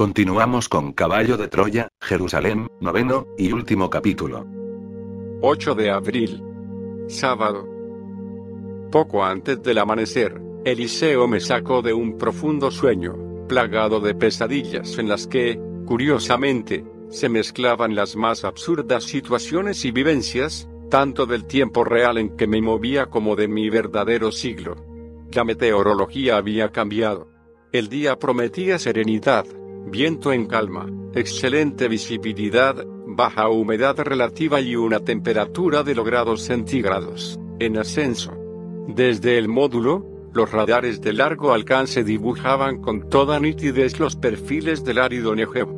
Continuamos con Caballo de Troya, Jerusalén, noveno y último capítulo. 8 de abril. Sábado. Poco antes del amanecer, Eliseo me sacó de un profundo sueño, plagado de pesadillas en las que, curiosamente, se mezclaban las más absurdas situaciones y vivencias, tanto del tiempo real en que me movía como de mi verdadero siglo. La meteorología había cambiado. El día prometía serenidad, viento en calma, excelente visibilidad, baja humedad relativa y una temperatura de los grados centígrados, en ascenso. Desde el módulo, los radares de largo alcance dibujaban con toda nitidez los perfiles del árido Negev.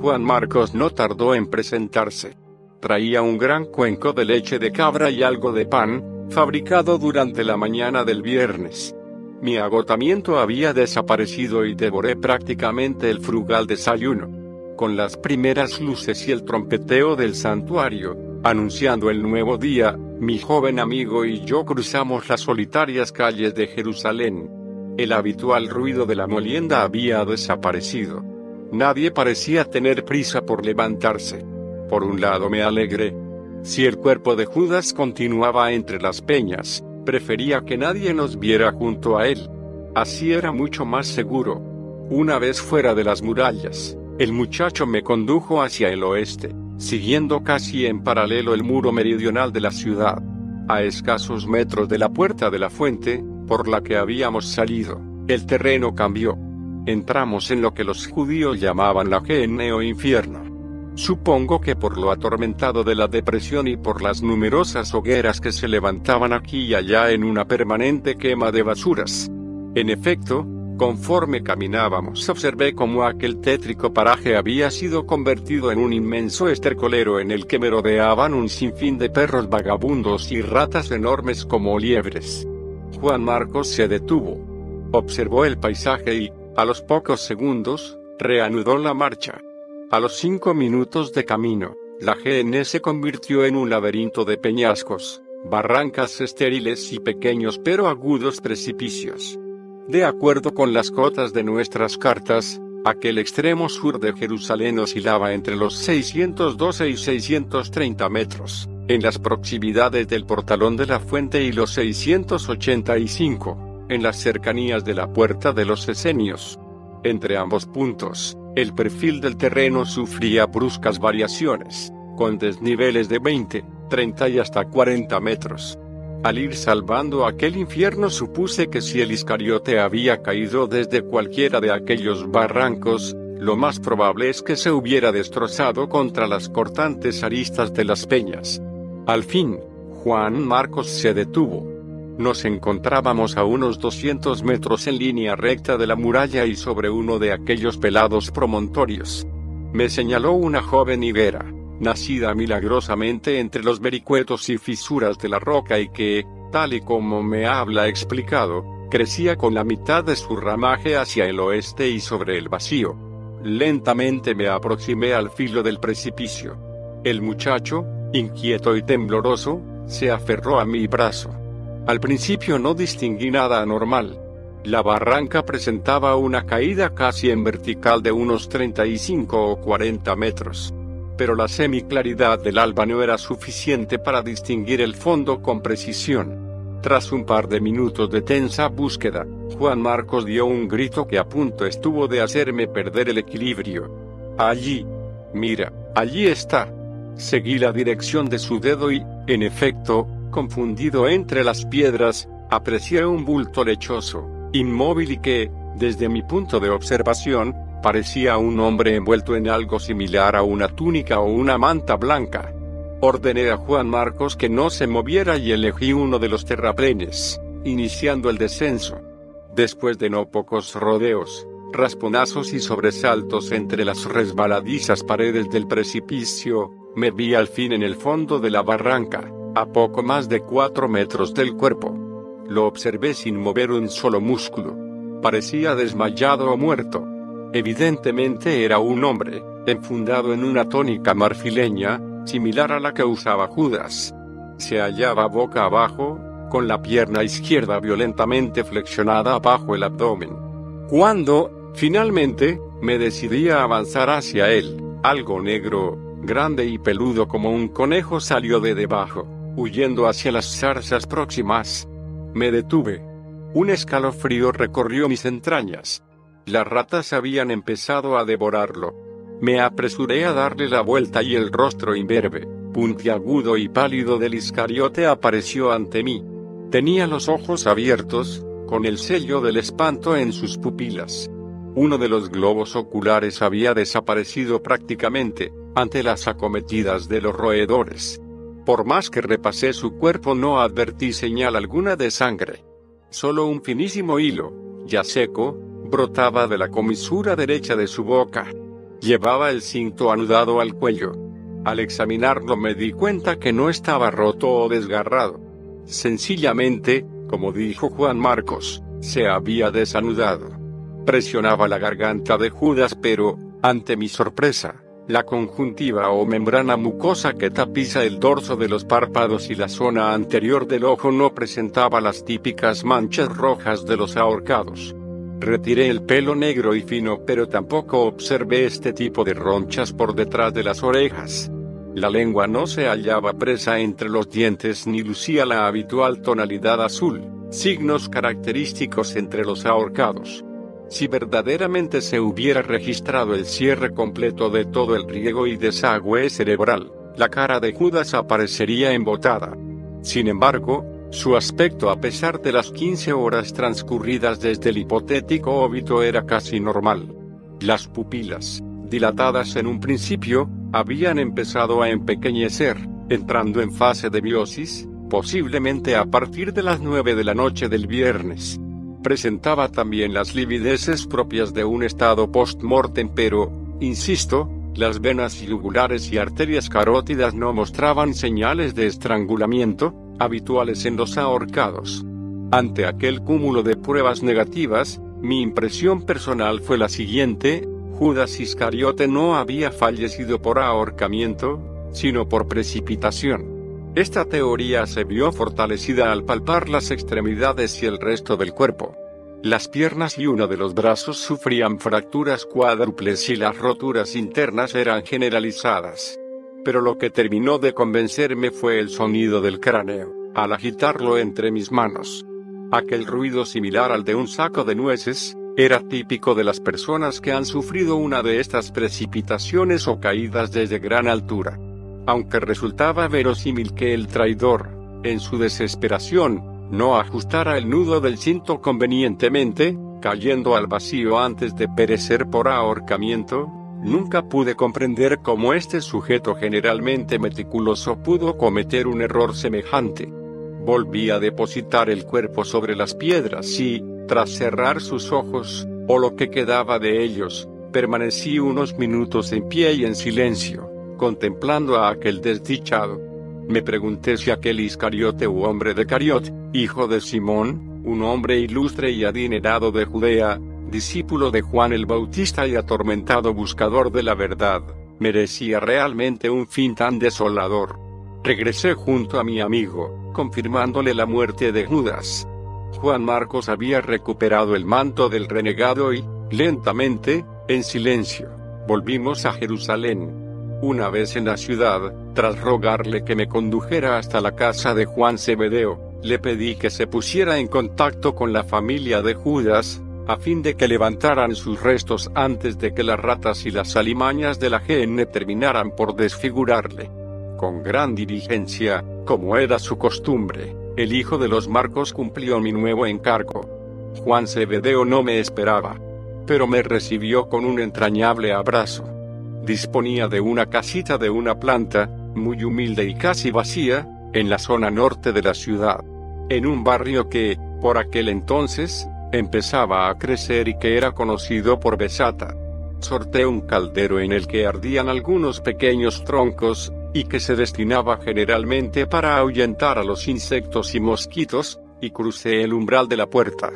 Juan Marcos no tardó en presentarse. Traía un gran cuenco de leche de cabra y algo de pan, fabricado durante la mañana del viernes. Mi agotamiento había desaparecido y devoré prácticamente el frugal desayuno. Con las primeras luces y el trompeteo del santuario, anunciando el nuevo día, mi joven amigo y yo cruzamos las solitarias calles de Jerusalén. El habitual ruido de la molienda había desaparecido. Nadie parecía tener prisa por levantarse. Por un lado me alegré. Si el cuerpo de Judas continuaba entre las peñas, prefería que nadie nos viera junto a él. Así era mucho más seguro. Una vez fuera de las murallas, el muchacho me condujo hacia el oeste, siguiendo casi en paralelo el muro meridional de la ciudad. A escasos metros de la puerta de la fuente, por la que habíamos salido, el terreno cambió entramos en lo que los judíos llamaban la gene infierno. Supongo que por lo atormentado de la depresión y por las numerosas hogueras que se levantaban aquí y allá en una permanente quema de basuras. En efecto, conforme caminábamos observé cómo aquel tétrico paraje había sido convertido en un inmenso estercolero en el que merodeaban un sinfín de perros vagabundos y ratas enormes como liebres. Juan Marcos se detuvo. Observó el paisaje y, a los pocos segundos, reanudó la marcha. A los cinco minutos de camino, la GN se convirtió en un laberinto de peñascos, barrancas estériles y pequeños pero agudos precipicios. De acuerdo con las cotas de nuestras cartas, aquel extremo sur de Jerusalén oscilaba entre los 612 y 630 metros, en las proximidades del portalón de la fuente y los 685 en las cercanías de la puerta de los esenios. Entre ambos puntos, el perfil del terreno sufría bruscas variaciones, con desniveles de 20, 30 y hasta 40 metros. Al ir salvando aquel infierno supuse que si el Iscariote había caído desde cualquiera de aquellos barrancos, lo más probable es que se hubiera destrozado contra las cortantes aristas de las peñas. Al fin, Juan Marcos se detuvo, nos encontrábamos a unos 200 metros en línea recta de la muralla y sobre uno de aquellos pelados promontorios. Me señaló una joven higuera, nacida milagrosamente entre los vericuetos y fisuras de la roca y que, tal y como me habla explicado, crecía con la mitad de su ramaje hacia el oeste y sobre el vacío. Lentamente me aproximé al filo del precipicio. El muchacho, inquieto y tembloroso, se aferró a mi brazo. Al principio no distinguí nada anormal. La barranca presentaba una caída casi en vertical de unos 35 o 40 metros. Pero la semiclaridad del alba no era suficiente para distinguir el fondo con precisión. Tras un par de minutos de tensa búsqueda, Juan Marcos dio un grito que a punto estuvo de hacerme perder el equilibrio. Allí. Mira, allí está. Seguí la dirección de su dedo y, en efecto, confundido entre las piedras, aprecié un bulto lechoso, inmóvil y que, desde mi punto de observación, parecía un hombre envuelto en algo similar a una túnica o una manta blanca. Ordené a Juan Marcos que no se moviera y elegí uno de los terraplenes, iniciando el descenso. Después de no pocos rodeos, rasponazos y sobresaltos entre las resbaladizas paredes del precipicio, me vi al fin en el fondo de la barranca a poco más de cuatro metros del cuerpo. Lo observé sin mover un solo músculo. Parecía desmayado o muerto. Evidentemente era un hombre, enfundado en una tónica marfileña, similar a la que usaba Judas. Se hallaba boca abajo, con la pierna izquierda violentamente flexionada bajo el abdomen. Cuando, finalmente, Me decidí a avanzar hacia él. Algo negro, grande y peludo como un conejo salió de debajo, huyendo hacia las zarzas próximas. Me detuve. Un escalofrío recorrió mis entrañas. Las ratas habían empezado a devorarlo. Me apresuré a darle la vuelta y el rostro imberbe, puntiagudo y pálido del Iscariote apareció ante mí. Tenía los ojos abiertos, con el sello del espanto en sus pupilas. Uno de los globos oculares había desaparecido prácticamente, ante las acometidas de los roedores. Por más que repasé su cuerpo no advertí señal alguna de sangre. Solo un finísimo hilo, ya seco, brotaba de la comisura derecha de su boca. Llevaba el cinto anudado al cuello. Al examinarlo me di cuenta que no estaba roto o desgarrado. Sencillamente, como dijo Juan Marcos, se había desanudado. Presionaba la garganta de Judas pero, ante mi sorpresa, la conjuntiva o membrana mucosa que tapiza el dorso de los párpados y la zona anterior del ojo no presentaba las típicas manchas rojas de los ahorcados. Retiré el pelo negro y fino pero tampoco observé este tipo de ronchas por detrás de las orejas. La lengua no se hallaba presa entre los dientes ni lucía la habitual tonalidad azul, signos característicos entre los ahorcados. Si verdaderamente se hubiera registrado el cierre completo de todo el riego y desagüe cerebral, la cara de Judas aparecería embotada. Sin embargo, su aspecto a pesar de las 15 horas transcurridas desde el hipotético óbito era casi normal. Las pupilas, dilatadas en un principio, habían empezado a empequeñecer, entrando en fase de biosis, posiblemente a partir de las 9 de la noche del viernes. Presentaba también las livideces propias de un estado post-mortem pero, insisto, las venas yugulares y arterias carótidas no mostraban señales de estrangulamiento, habituales en los ahorcados. Ante aquel cúmulo de pruebas negativas, mi impresión personal fue la siguiente, Judas Iscariote no había fallecido por ahorcamiento, sino por precipitación. Esta teoría se vio fortalecida al palpar las extremidades y el resto del cuerpo. Las piernas y uno de los brazos sufrían fracturas cuádruples y las roturas internas eran generalizadas. Pero lo que terminó de convencerme fue el sonido del cráneo, al agitarlo entre mis manos. Aquel ruido similar al de un saco de nueces, era típico de las personas que han sufrido una de estas precipitaciones o caídas desde gran altura. Aunque resultaba verosímil que el traidor, en su desesperación, no ajustara el nudo del cinto convenientemente, cayendo al vacío antes de perecer por ahorcamiento, nunca pude comprender cómo este sujeto generalmente meticuloso pudo cometer un error semejante. Volví a depositar el cuerpo sobre las piedras y, tras cerrar sus ojos, o lo que quedaba de ellos, permanecí unos minutos en pie y en silencio contemplando a aquel desdichado. Me pregunté si aquel Iscariote u hombre de Cariot, hijo de Simón, un hombre ilustre y adinerado de Judea, discípulo de Juan el Bautista y atormentado buscador de la verdad, merecía realmente un fin tan desolador. Regresé junto a mi amigo, confirmándole la muerte de Judas. Juan Marcos había recuperado el manto del renegado y, lentamente, en silencio, volvimos a Jerusalén. Una vez en la ciudad, tras rogarle que me condujera hasta la casa de Juan Cebedeo, le pedí que se pusiera en contacto con la familia de Judas, a fin de que levantaran sus restos antes de que las ratas y las alimañas de la GN terminaran por desfigurarle. Con gran diligencia, como era su costumbre, el hijo de los Marcos cumplió mi nuevo encargo. Juan Cebedeo no me esperaba, pero me recibió con un entrañable abrazo disponía de una casita de una planta, muy humilde y casi vacía, en la zona norte de la ciudad. En un barrio que, por aquel entonces, empezaba a crecer y que era conocido por Besata. Sorté un caldero en el que ardían algunos pequeños troncos, y que se destinaba generalmente para ahuyentar a los insectos y mosquitos, y crucé el umbral de la puerta.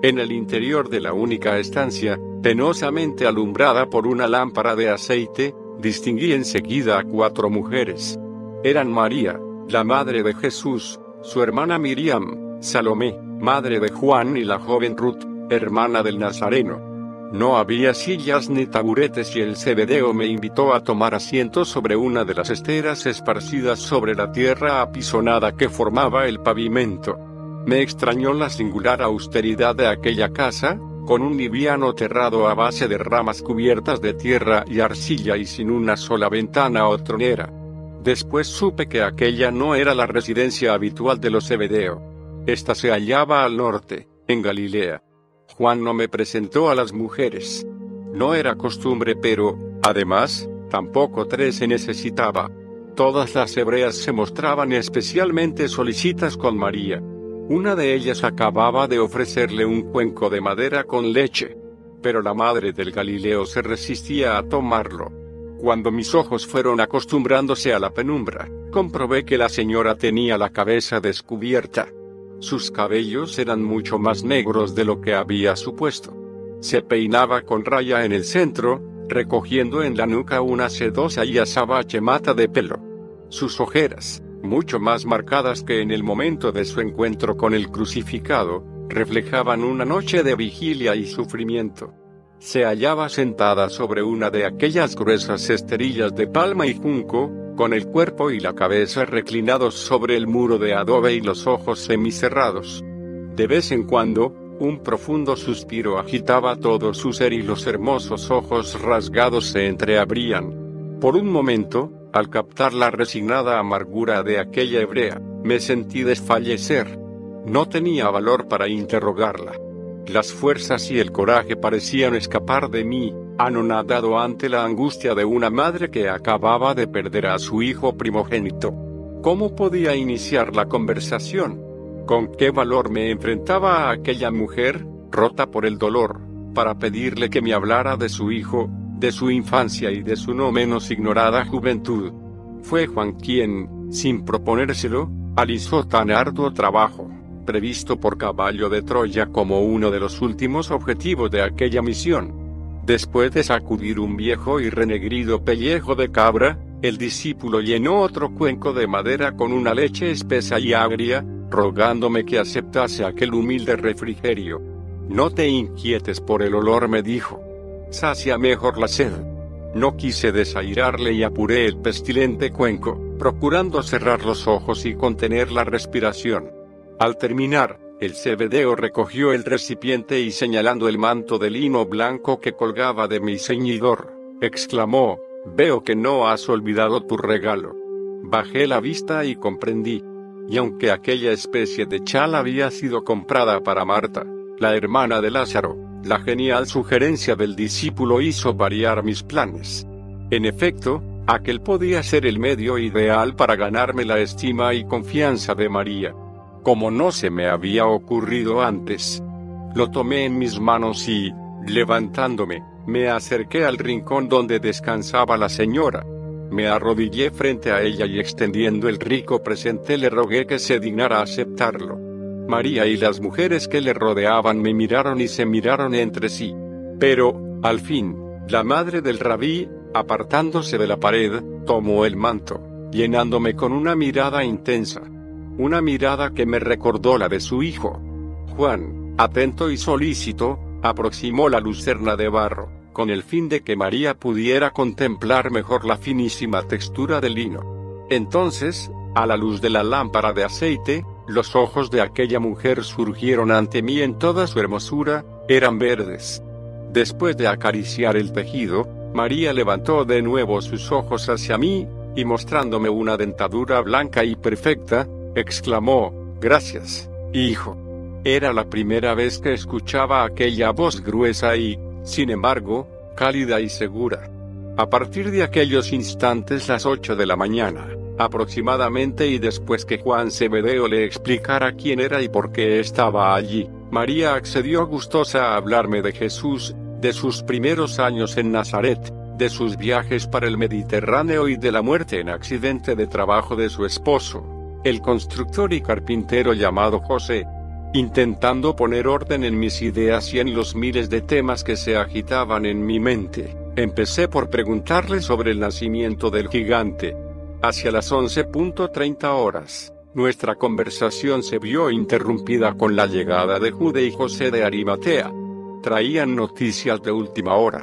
En el interior de la única estancia, penosamente alumbrada por una lámpara de aceite, distinguí enseguida a cuatro mujeres. Eran María, la madre de Jesús, su hermana Miriam, Salomé, madre de Juan y la joven Ruth, hermana del Nazareno. No había sillas ni taburetes y el cebedeo me invitó a tomar asiento sobre una de las esteras esparcidas sobre la tierra apisonada que formaba el pavimento. Me extrañó la singular austeridad de aquella casa, con un liviano terrado a base de ramas cubiertas de tierra y arcilla y sin una sola ventana o tronera. Después supe que aquella no era la residencia habitual de los Zebedeo. Esta se hallaba al norte, en Galilea. Juan no me presentó a las mujeres. No era costumbre, pero, además, tampoco tres se necesitaba. Todas las hebreas se mostraban especialmente solicitas con María. Una de ellas acababa de ofrecerle un cuenco de madera con leche, pero la madre del Galileo se resistía a tomarlo. Cuando mis ojos fueron acostumbrándose a la penumbra, comprobé que la señora tenía la cabeza descubierta. Sus cabellos eran mucho más negros de lo que había supuesto. Se peinaba con raya en el centro, recogiendo en la nuca una sedosa y azabache mata de pelo. Sus ojeras, mucho más marcadas que en el momento de su encuentro con el crucificado, reflejaban una noche de vigilia y sufrimiento. Se hallaba sentada sobre una de aquellas gruesas esterillas de palma y junco, con el cuerpo y la cabeza reclinados sobre el muro de adobe y los ojos semicerrados. De vez en cuando, un profundo suspiro agitaba todo su ser y los hermosos ojos rasgados se entreabrían. Por un momento, al captar la resignada amargura de aquella hebrea, me sentí desfallecer. No tenía valor para interrogarla. Las fuerzas y el coraje parecían escapar de mí, anonadado ante la angustia de una madre que acababa de perder a su hijo primogénito. ¿Cómo podía iniciar la conversación? ¿Con qué valor me enfrentaba a aquella mujer, rota por el dolor, para pedirle que me hablara de su hijo, de su infancia y de su no menos ignorada juventud? Fue Juan quien, sin proponérselo, alisó tan arduo trabajo, previsto por caballo de Troya como uno de los últimos objetivos de aquella misión. Después de sacudir un viejo y renegrido pellejo de cabra, el discípulo llenó otro cuenco de madera con una leche espesa y agria, rogándome que aceptase aquel humilde refrigerio. No te inquietes por el olor, me dijo. Sacia mejor la sed. No quise desairarle y apuré el pestilente cuenco, procurando cerrar los ojos y contener la respiración. Al terminar, el cebedeo recogió el recipiente y señalando el manto de lino blanco que colgaba de mi ceñidor, exclamó, Veo que no has olvidado tu regalo. Bajé la vista y comprendí. Y aunque aquella especie de chal había sido comprada para Marta, la hermana de Lázaro, la genial sugerencia del discípulo hizo variar mis planes. En efecto, aquel podía ser el medio ideal para ganarme la estima y confianza de María como no se me había ocurrido antes. Lo tomé en mis manos y, levantándome, me acerqué al rincón donde descansaba la señora. Me arrodillé frente a ella y extendiendo el rico presente le rogué que se dignara aceptarlo. María y las mujeres que le rodeaban me miraron y se miraron entre sí. Pero, al fin, la madre del rabí, apartándose de la pared, tomó el manto, llenándome con una mirada intensa una mirada que me recordó la de su hijo. Juan, atento y solícito, aproximó la lucerna de barro, con el fin de que María pudiera contemplar mejor la finísima textura del lino. Entonces, a la luz de la lámpara de aceite, los ojos de aquella mujer surgieron ante mí en toda su hermosura, eran verdes. Después de acariciar el tejido, María levantó de nuevo sus ojos hacia mí, y mostrándome una dentadura blanca y perfecta, exclamó, Gracias, hijo. Era la primera vez que escuchaba aquella voz gruesa y, sin embargo, cálida y segura. A partir de aquellos instantes las ocho de la mañana, aproximadamente y después que Juan Cebedeo le explicara quién era y por qué estaba allí, María accedió gustosa a hablarme de Jesús, de sus primeros años en Nazaret, de sus viajes para el Mediterráneo y de la muerte en accidente de trabajo de su esposo el constructor y carpintero llamado José, intentando poner orden en mis ideas y en los miles de temas que se agitaban en mi mente. Empecé por preguntarle sobre el nacimiento del gigante. Hacia las 11.30 horas, nuestra conversación se vio interrumpida con la llegada de Jude y José de Arimatea. traían noticias de última hora.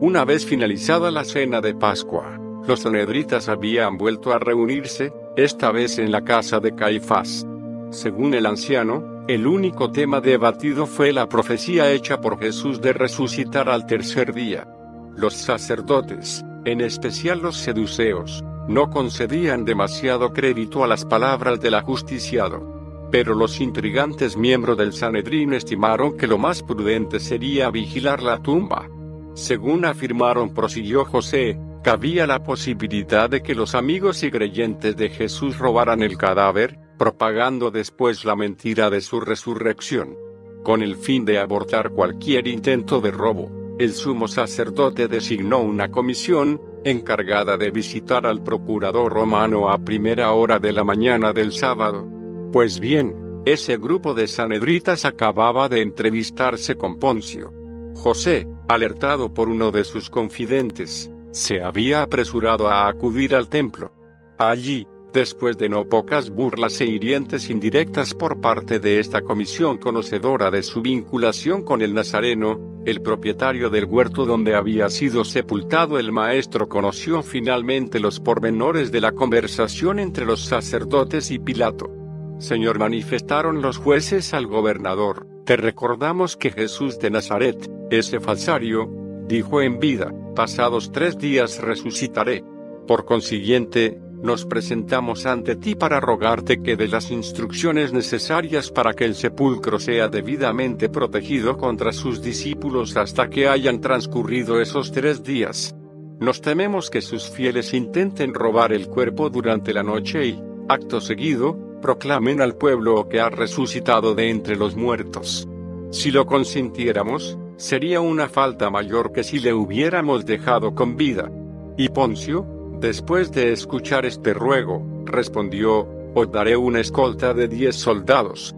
Una vez finalizada la cena de Pascua, los sanedritas habían vuelto a reunirse, esta vez en la casa de Caifás. Según el anciano, el único tema debatido fue la profecía hecha por Jesús de resucitar al tercer día. Los sacerdotes, en especial los seduceos, no concedían demasiado crédito a las palabras del ajusticiado. Pero los intrigantes miembros del Sanedrín estimaron que lo más prudente sería vigilar la tumba. Según afirmaron, prosiguió José, cabía la posibilidad de que los amigos y creyentes de Jesús robaran el cadáver, propagando después la mentira de su resurrección. Con el fin de abortar cualquier intento de robo, el sumo sacerdote designó una comisión, encargada de visitar al procurador romano a primera hora de la mañana del sábado. Pues bien, ese grupo de sanedritas acababa de entrevistarse con Poncio. José, alertado por uno de sus confidentes, se había apresurado a acudir al templo. Allí, después de no pocas burlas e hirientes indirectas por parte de esta comisión conocedora de su vinculación con el Nazareno, el propietario del huerto donde había sido sepultado el maestro conoció finalmente los pormenores de la conversación entre los sacerdotes y Pilato. Señor, manifestaron los jueces al gobernador, te recordamos que Jesús de Nazaret, ese falsario, dijo en vida, pasados tres días resucitaré. Por consiguiente, nos presentamos ante ti para rogarte que de las instrucciones necesarias para que el sepulcro sea debidamente protegido contra sus discípulos hasta que hayan transcurrido esos tres días. Nos tememos que sus fieles intenten robar el cuerpo durante la noche y, acto seguido, proclamen al pueblo que ha resucitado de entre los muertos. Si lo consintiéramos, sería una falta mayor que si le hubiéramos dejado con vida. Y Poncio, Después de escuchar este ruego, respondió, os daré una escolta de diez soldados.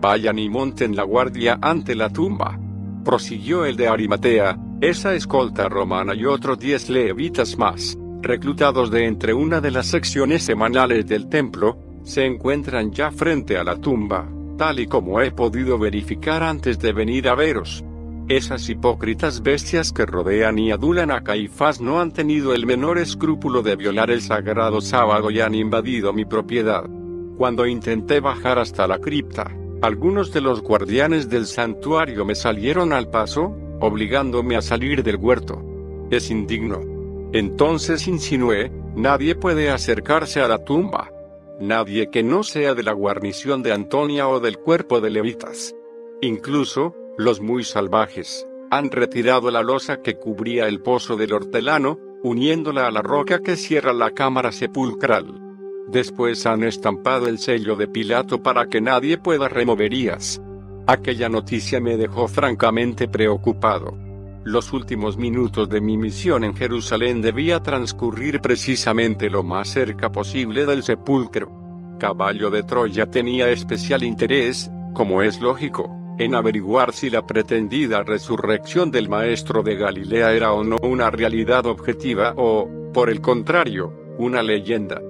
Vayan y monten la guardia ante la tumba. Prosiguió el de Arimatea, esa escolta romana y otros diez levitas más, reclutados de entre una de las secciones semanales del templo, se encuentran ya frente a la tumba, tal y como he podido verificar antes de venir a veros. Esas hipócritas bestias que rodean y adulan a Caifás no han tenido el menor escrúpulo de violar el sagrado sábado y han invadido mi propiedad. Cuando intenté bajar hasta la cripta, algunos de los guardianes del santuario me salieron al paso, obligándome a salir del huerto. Es indigno. Entonces insinué, nadie puede acercarse a la tumba. Nadie que no sea de la guarnición de Antonia o del cuerpo de levitas. Incluso, los muy salvajes, han retirado la losa que cubría el pozo del hortelano, uniéndola a la roca que cierra la cámara sepulcral. Después han estampado el sello de Pilato para que nadie pueda removerías. Aquella noticia me dejó francamente preocupado. Los últimos minutos de mi misión en Jerusalén debía transcurrir precisamente lo más cerca posible del sepulcro. Caballo de Troya tenía especial interés, como es lógico, en averiguar si la pretendida resurrección del maestro de Galilea era o no una realidad objetiva o, por el contrario, una leyenda.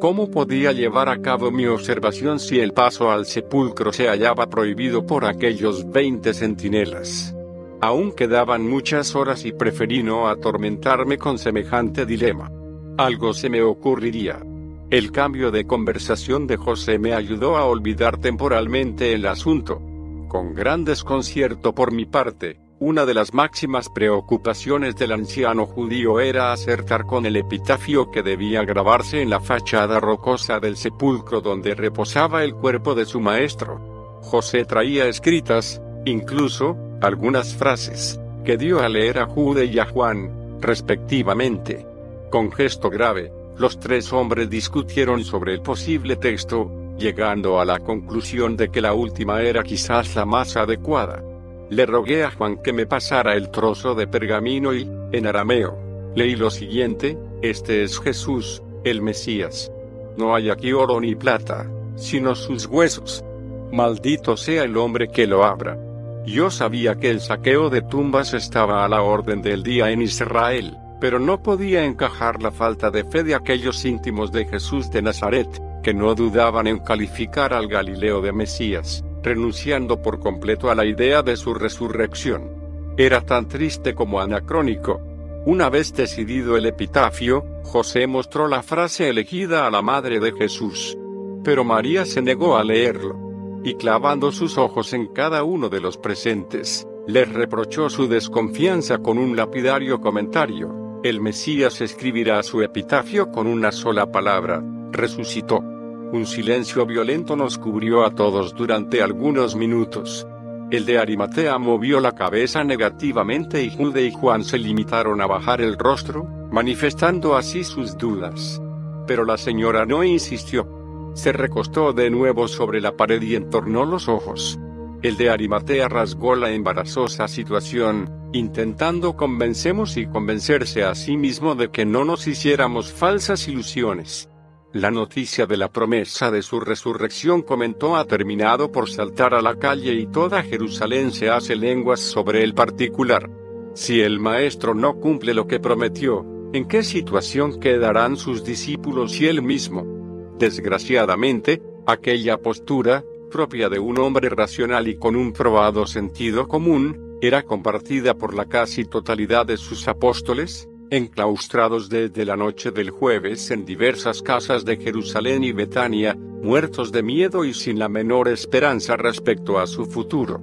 ¿Cómo podía llevar a cabo mi observación si el paso al sepulcro se hallaba prohibido por aquellos veinte centinelas? Aún quedaban muchas horas y preferí no atormentarme con semejante dilema. Algo se me ocurriría. El cambio de conversación de José me ayudó a olvidar temporalmente el asunto. Con gran desconcierto por mi parte, una de las máximas preocupaciones del anciano judío era acertar con el epitafio que debía grabarse en la fachada rocosa del sepulcro donde reposaba el cuerpo de su maestro. José traía escritas, incluso, algunas frases, que dio a leer a Jude y a Juan, respectivamente. Con gesto grave, los tres hombres discutieron sobre el posible texto, llegando a la conclusión de que la última era quizás la más adecuada. Le rogué a Juan que me pasara el trozo de pergamino y, en arameo, leí lo siguiente, este es Jesús, el Mesías. No hay aquí oro ni plata, sino sus huesos. Maldito sea el hombre que lo abra. Yo sabía que el saqueo de tumbas estaba a la orden del día en Israel, pero no podía encajar la falta de fe de aquellos íntimos de Jesús de Nazaret, que no dudaban en calificar al Galileo de Mesías, renunciando por completo a la idea de su resurrección. era tan triste como anacrónico. Una vez decidido el epitafio, José mostró la frase elegida a la madre de Jesús. Pero María se negó a leerlo. Y clavando sus ojos en cada uno de los presentes, les reprochó su desconfianza con un lapidario comentario. El Mesías escribirá su epitafio con una sola palabra, resucitó. Un silencio violento nos cubrió a todos durante algunos minutos. El de Arimatea movió la cabeza negativamente y Jude y Juan se limitaron a bajar el rostro, manifestando así sus dudas. Pero la señora no insistió. Se recostó de nuevo sobre la pared y entornó los ojos. El de Arimatea rasgó la embarazosa situación, intentando convencemos y convencerse a sí mismo de que no nos hiciéramos falsas ilusiones. La noticia de la promesa de su resurrección comentó ha terminado por saltar a la calle y toda Jerusalén se hace lenguas sobre el particular. Si el Maestro no cumple lo que prometió, ¿en qué situación quedarán sus discípulos y él mismo? Desgraciadamente, aquella postura, propia de un hombre racional y con un probado sentido común, era compartida por la casi totalidad de sus apóstoles, enclaustrados desde la noche del jueves en diversas casas de Jerusalén y Betania, muertos de miedo y sin la menor esperanza respecto a su futuro.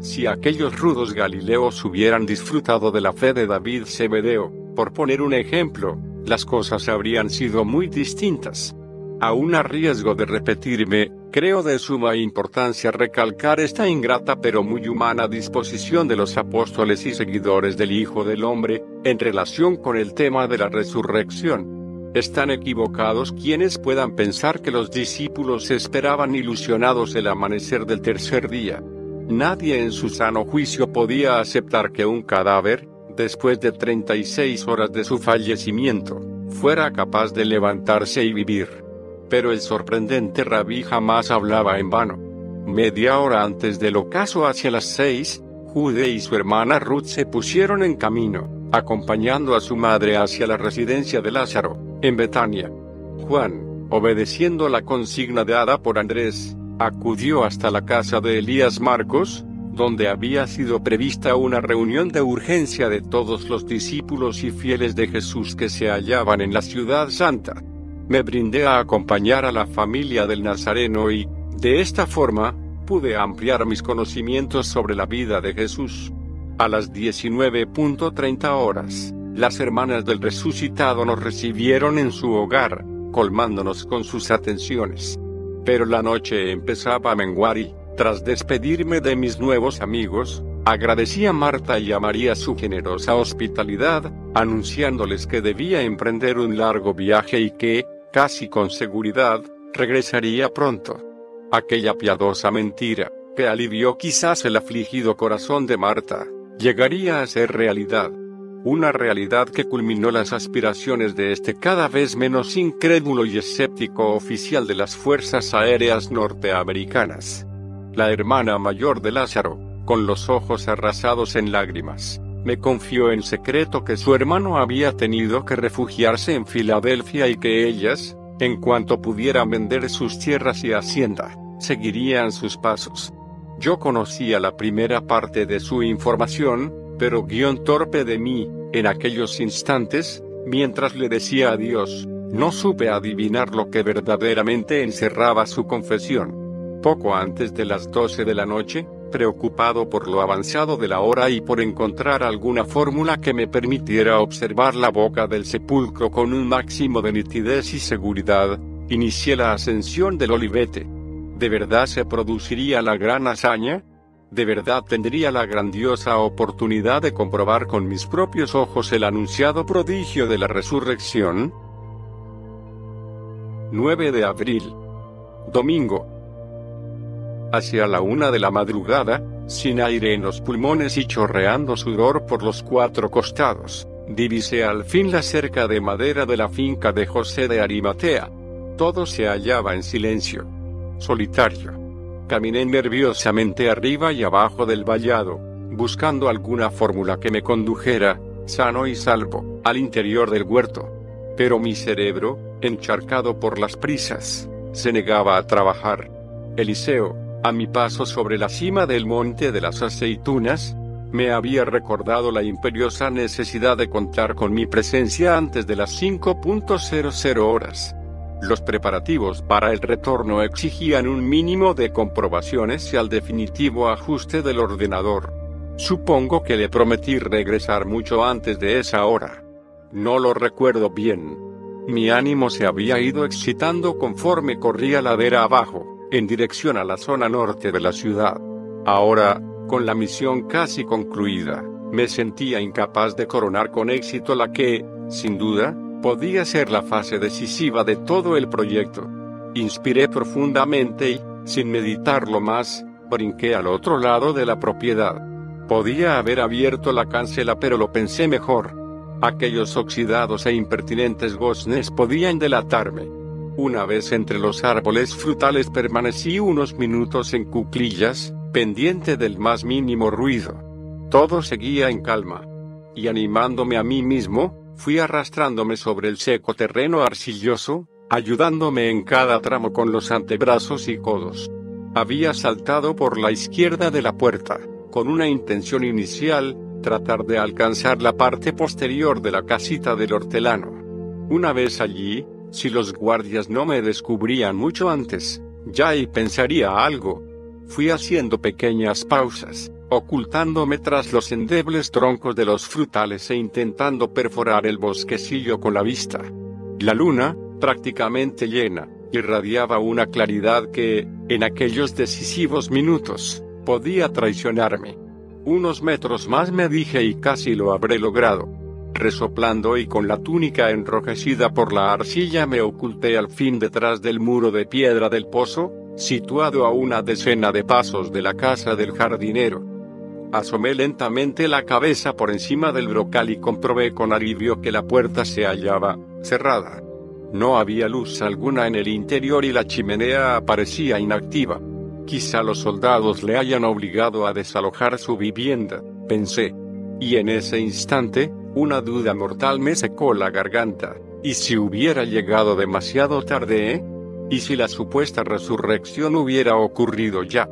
Si aquellos rudos galileos hubieran disfrutado de la fe de David Zebedeo, por poner un ejemplo, las cosas habrían sido muy distintas. Aún a riesgo de repetirme, creo de suma importancia recalcar esta ingrata pero muy humana disposición de los apóstoles y seguidores del Hijo del Hombre, en relación con el tema de la resurrección. Están equivocados quienes puedan pensar que los discípulos esperaban ilusionados el amanecer del tercer día. Nadie en su sano juicio podía aceptar que un cadáver, después de 36 horas de su fallecimiento, fuera capaz de levantarse y vivir. Pero el sorprendente rabí jamás hablaba en vano. Media hora antes del ocaso hacia las seis, Jude y su hermana Ruth se pusieron en camino, acompañando a su madre hacia la residencia de Lázaro, en Betania. Juan, obedeciendo la consigna dada por Andrés, acudió hasta la casa de Elías Marcos, donde había sido prevista una reunión de urgencia de todos los discípulos y fieles de Jesús que se hallaban en la ciudad santa me brindé a acompañar a la familia del Nazareno y, de esta forma, pude ampliar mis conocimientos sobre la vida de Jesús. A las 19.30 horas, las hermanas del resucitado nos recibieron en su hogar, colmándonos con sus atenciones. Pero la noche empezaba a menguar y, tras despedirme de mis nuevos amigos, agradecí a Marta y a María su generosa hospitalidad, anunciándoles que debía emprender un largo viaje y que, casi con seguridad, regresaría pronto. Aquella piadosa mentira, que alivió quizás el afligido corazón de Marta, llegaría a ser realidad. Una realidad que culminó las aspiraciones de este cada vez menos incrédulo y escéptico oficial de las Fuerzas Aéreas Norteamericanas. La hermana mayor de Lázaro, con los ojos arrasados en lágrimas, me confió en secreto que su hermano había tenido que refugiarse en Filadelfia y que ellas, en cuanto pudieran vender sus tierras y hacienda, seguirían sus pasos. Yo conocía la primera parte de su información, pero guion torpe de mí, en aquellos instantes, mientras le decía adiós, no supe adivinar lo que verdaderamente encerraba su confesión. Poco antes de las doce de la noche, preocupado por lo avanzado de la hora y por encontrar alguna fórmula que me permitiera observar la boca del sepulcro con un máximo de nitidez y seguridad, inicié la ascensión del olivete. ¿De verdad se produciría la gran hazaña? ¿De verdad tendría la grandiosa oportunidad de comprobar con mis propios ojos el anunciado prodigio de la resurrección? 9 de abril. Domingo hacia la una de la madrugada, sin aire en los pulmones y chorreando sudor por los cuatro costados, divisé al fin la cerca de madera de la finca de José de Arimatea. Todo se hallaba en silencio. Solitario. Caminé nerviosamente arriba y abajo del vallado, buscando alguna fórmula que me condujera, sano y salvo, al interior del huerto. Pero mi cerebro, encharcado por las prisas, se negaba a trabajar. Eliseo, a mi paso sobre la cima del monte de las aceitunas, Me había recordado la imperiosa necesidad de contar con mi presencia antes de las 5.00 horas. Los preparativos para el retorno exigían un mínimo de comprobaciones y al definitivo ajuste del ordenador. Supongo que le prometí regresar mucho antes de esa hora. No lo recuerdo bien. Mi ánimo se había ido excitando conforme corría ladera abajo, en dirección a la zona norte de la ciudad. Ahora, con la misión casi concluida, me sentía incapaz de coronar con éxito la que, sin duda, podía ser la fase decisiva de todo el proyecto. Inspiré profundamente y, sin meditarlo más, brinqué al otro lado de la propiedad. Podía haber abierto la cancela pero lo pensé mejor. Aquellos oxidados e impertinentes goznes podían delatarme. Una vez entre los árboles frutales permanecí unos minutos en cuclillas, pendiente del más mínimo ruido. Todo seguía en calma. Y animándome a mí mismo, fui arrastrándome sobre el seco terreno arcilloso, ayudándome en cada tramo con los antebrazos y codos. Había saltado por la izquierda de la puerta, con una intención inicial, tratar de alcanzar la parte posterior de la casita del hortelano. Una vez allí, si los guardias no me descubrían mucho antes, ya y pensaría algo. Fui haciendo pequeñas pausas, ocultándome tras los endebles troncos de los frutales e intentando perforar el bosquecillo con la vista. La luna, prácticamente llena, irradiaba una claridad que, en aquellos decisivos minutos, podía traicionarme. Unos metros más me dije y casi lo habré logrado. Resoplando y con la túnica enrojecida por la arcilla me oculté al fin detrás del muro de piedra del pozo, situado a una decena de pasos de la casa del jardinero. Asomé lentamente la cabeza por encima del brocal y comprobé con alivio que la puerta se hallaba cerrada. No había luz alguna en el interior y la chimenea aparecía inactiva. Quizá los soldados le hayan obligado a desalojar su vivienda, pensé. Y en ese instante, una duda mortal me secó la garganta. ¿Y si hubiera llegado demasiado tarde, eh? ¿Y si la supuesta resurrección hubiera ocurrido ya?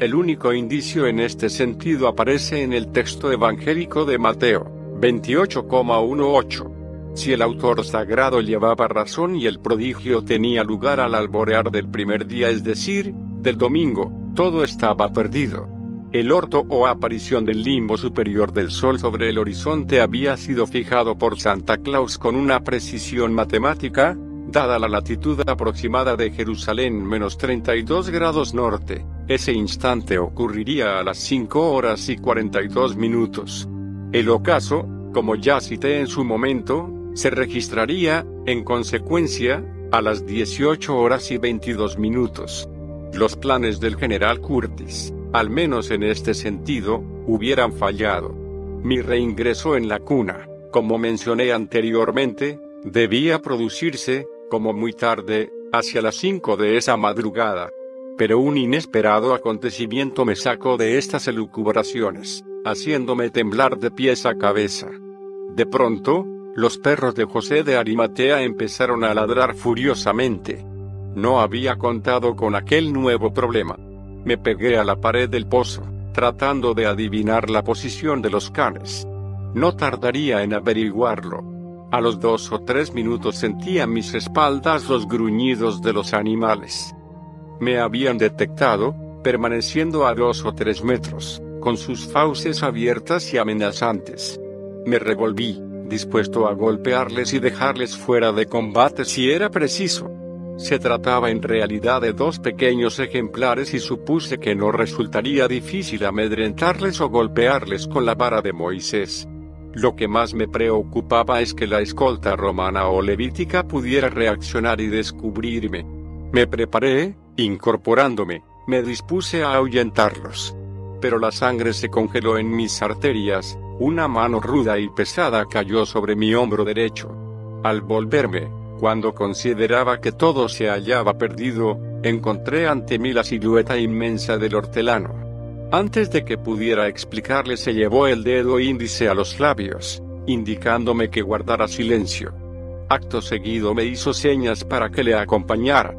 El único indicio en este sentido aparece en el texto evangélico de Mateo 28,18. Si el autor sagrado llevaba razón y el prodigio tenía lugar al alborear del primer día, es decir, del domingo, todo estaba perdido. El orto o aparición del limbo superior del Sol sobre el horizonte había sido fijado por Santa Claus con una precisión matemática, dada la latitud aproximada de Jerusalén menos 32 grados norte. Ese instante ocurriría a las 5 horas y 42 minutos. El ocaso, como ya cité en su momento, se registraría, en consecuencia, a las 18 horas y 22 minutos. Los planes del general Curtis, al menos en este sentido, hubieran fallado. Mi reingreso en la cuna, como mencioné anteriormente, debía producirse, como muy tarde, hacia las 5 de esa madrugada. Pero un inesperado acontecimiento me sacó de estas elucubraciones, haciéndome temblar de pies a cabeza. De pronto, los perros de José de Arimatea empezaron a ladrar furiosamente. No había contado con aquel nuevo problema. Me pegué a la pared del pozo, tratando de adivinar la posición de los canes. No tardaría en averiguarlo. A los dos o tres minutos sentía a mis espaldas los gruñidos de los animales. Me habían detectado, permaneciendo a dos o tres metros, con sus fauces abiertas y amenazantes. Me revolví, dispuesto a golpearles y dejarles fuera de combate si era preciso. Se trataba en realidad de dos pequeños ejemplares y supuse que no resultaría difícil amedrentarles o golpearles con la vara de Moisés. Lo que más me preocupaba es que la escolta romana o levítica pudiera reaccionar y descubrirme. Me preparé, incorporándome, me dispuse a ahuyentarlos. Pero la sangre se congeló en mis arterias, una mano ruda y pesada cayó sobre mi hombro derecho. Al volverme, cuando consideraba que todo se hallaba perdido, encontré ante mí la silueta inmensa del hortelano. Antes de que pudiera explicarle se llevó el dedo índice a los labios, indicándome que guardara silencio. Acto seguido me hizo señas para que le acompañara.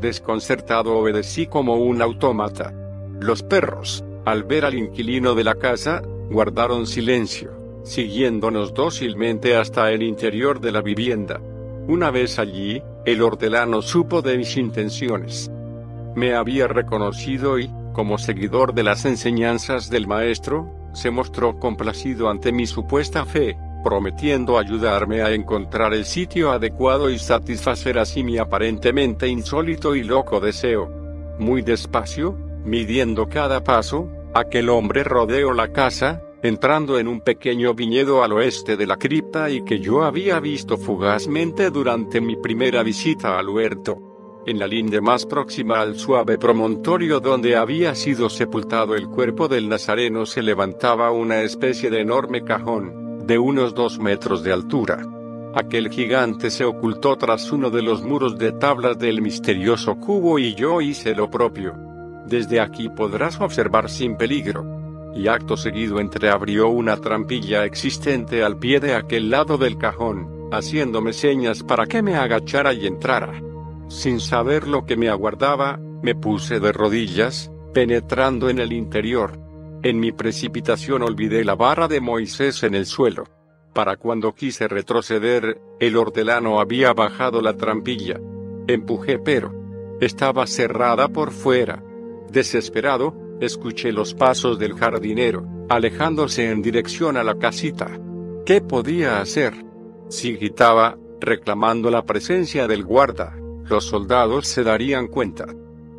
Desconcertado obedecí como un autómata. Los perros, al ver al inquilino de la casa, guardaron silencio, siguiéndonos dócilmente hasta el interior de la vivienda. Una vez allí, el hortelano supo de mis intenciones. Me había reconocido y, como seguidor de las enseñanzas del maestro, se mostró complacido ante mi supuesta fe, prometiendo ayudarme a encontrar el sitio adecuado y satisfacer así mi aparentemente insólito y loco deseo. Muy despacio, midiendo cada paso, aquel hombre rodeó la casa, entrando en un pequeño viñedo al oeste de la cripta y que yo había visto fugazmente durante mi primera visita al huerto. En la linde más próxima al suave promontorio donde había sido sepultado el cuerpo del Nazareno se levantaba una especie de enorme cajón, de unos dos metros de altura. Aquel gigante se ocultó tras uno de los muros de tablas del misterioso cubo y yo hice lo propio. Desde aquí podrás observar sin peligro y acto seguido entreabrió una trampilla existente al pie de aquel lado del cajón, haciéndome señas para que me agachara y entrara. Sin saber lo que me aguardaba, me puse de rodillas, penetrando en el interior. En mi precipitación olvidé la barra de Moisés en el suelo. Para cuando quise retroceder, el hortelano había bajado la trampilla. Empujé pero estaba cerrada por fuera. Desesperado, escuché los pasos del jardinero, alejándose en dirección a la casita. ¿Qué podía hacer? Si gritaba, reclamando la presencia del guarda, los soldados se darían cuenta.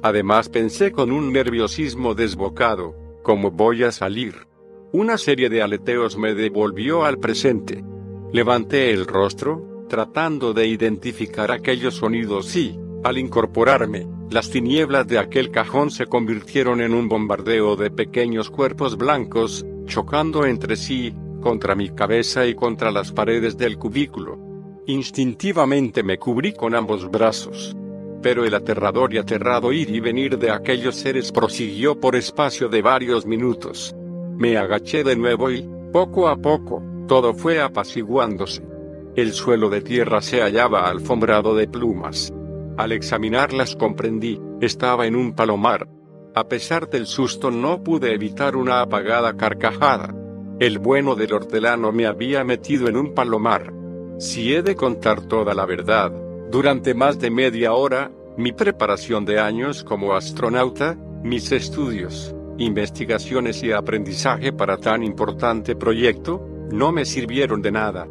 Además pensé con un nerviosismo desbocado, ¿cómo voy a salir? Una serie de aleteos me devolvió al presente. Levanté el rostro, tratando de identificar aquellos sonidos y, al incorporarme, las tinieblas de aquel cajón se convirtieron en un bombardeo de pequeños cuerpos blancos, chocando entre sí, contra mi cabeza y contra las paredes del cubículo. Instintivamente me cubrí con ambos brazos. Pero el aterrador y aterrado ir y venir de aquellos seres prosiguió por espacio de varios minutos. Me agaché de nuevo y, poco a poco, todo fue apaciguándose. El suelo de tierra se hallaba alfombrado de plumas. Al examinarlas comprendí, estaba en un palomar. A pesar del susto no pude evitar una apagada carcajada. El bueno del hortelano me había metido en un palomar. Si he de contar toda la verdad, durante más de media hora, mi preparación de años como astronauta, mis estudios, investigaciones y aprendizaje para tan importante proyecto, no me sirvieron de nada.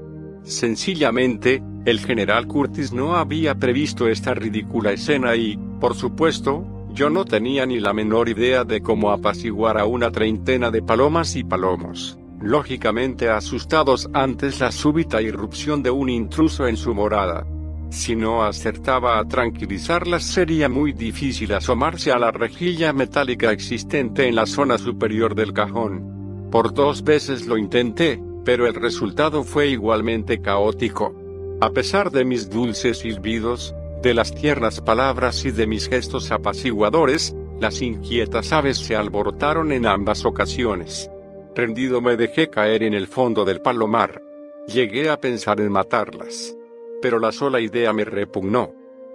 Sencillamente, el general Curtis no había previsto esta ridícula escena y, por supuesto, yo no tenía ni la menor idea de cómo apaciguar a una treintena de palomas y palomos, lógicamente asustados antes la súbita irrupción de un intruso en su morada. Si no acertaba a tranquilizarlas sería muy difícil asomarse a la rejilla metálica existente en la zona superior del cajón. Por dos veces lo intenté, pero el resultado fue igualmente caótico. A pesar de mis dulces silbidos, de las tiernas palabras y de mis gestos apaciguadores, las inquietas aves se alborotaron en ambas ocasiones. Rendido me dejé caer en el fondo del palomar. Llegué a pensar en matarlas. Pero la sola idea me repugnó.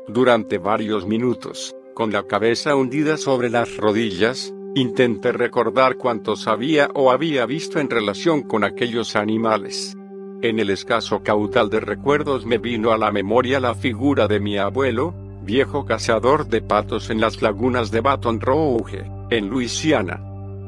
Durante varios minutos, con la cabeza hundida sobre las rodillas, Intenté recordar cuánto sabía o había visto en relación con aquellos animales. En el escaso caudal de recuerdos me vino a la memoria la figura de mi abuelo, viejo cazador de patos en las lagunas de Baton Rouge, en Luisiana.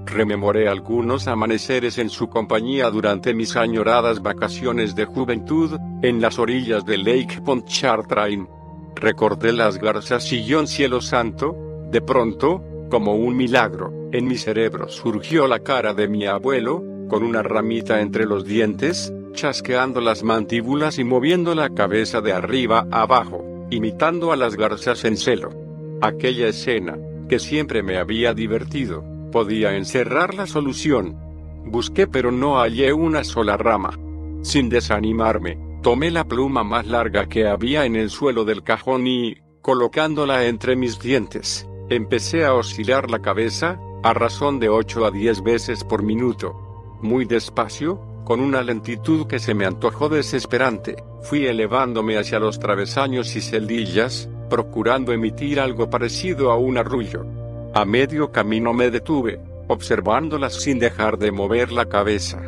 Rememoré algunos amaneceres en su compañía durante mis añoradas vacaciones de juventud, en las orillas de Lake Pontchartrain. Recordé las garzas y John Cielo Santo, de pronto, como un milagro, en mi cerebro surgió la cara de mi abuelo, con una ramita entre los dientes, chasqueando las mandíbulas y moviendo la cabeza de arriba a abajo, imitando a las garzas en celo. Aquella escena, que siempre me había divertido, podía encerrar la solución. Busqué pero no hallé una sola rama. Sin desanimarme, tomé la pluma más larga que había en el suelo del cajón y, colocándola entre mis dientes, Empecé a oscilar la cabeza, a razón de 8 a 10 veces por minuto. Muy despacio, con una lentitud que se me antojó desesperante, fui elevándome hacia los travesaños y celdillas, procurando emitir algo parecido a un arrullo. A medio camino me detuve, observándolas sin dejar de mover la cabeza.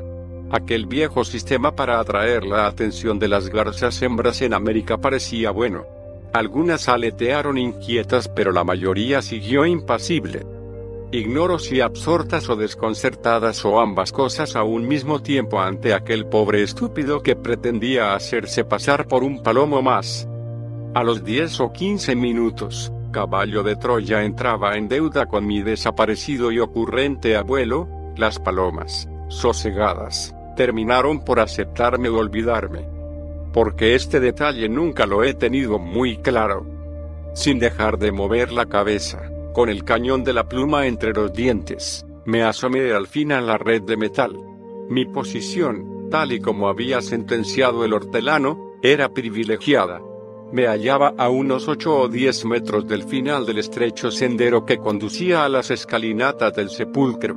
Aquel viejo sistema para atraer la atención de las garzas hembras en América parecía bueno. Algunas aletearon inquietas pero la mayoría siguió impasible. Ignoro si absortas o desconcertadas o ambas cosas a un mismo tiempo ante aquel pobre estúpido que pretendía hacerse pasar por un palomo más. A los 10 o 15 minutos, caballo de Troya entraba en deuda con mi desaparecido y ocurrente abuelo, las palomas, sosegadas, terminaron por aceptarme o olvidarme. Porque este detalle nunca lo he tenido muy claro. Sin dejar de mover la cabeza, con el cañón de la pluma entre los dientes, me asomé al fin a la red de metal. Mi posición, tal y como había sentenciado el hortelano, era privilegiada. Me hallaba a unos 8 o 10 metros del final del estrecho sendero que conducía a las escalinatas del sepulcro.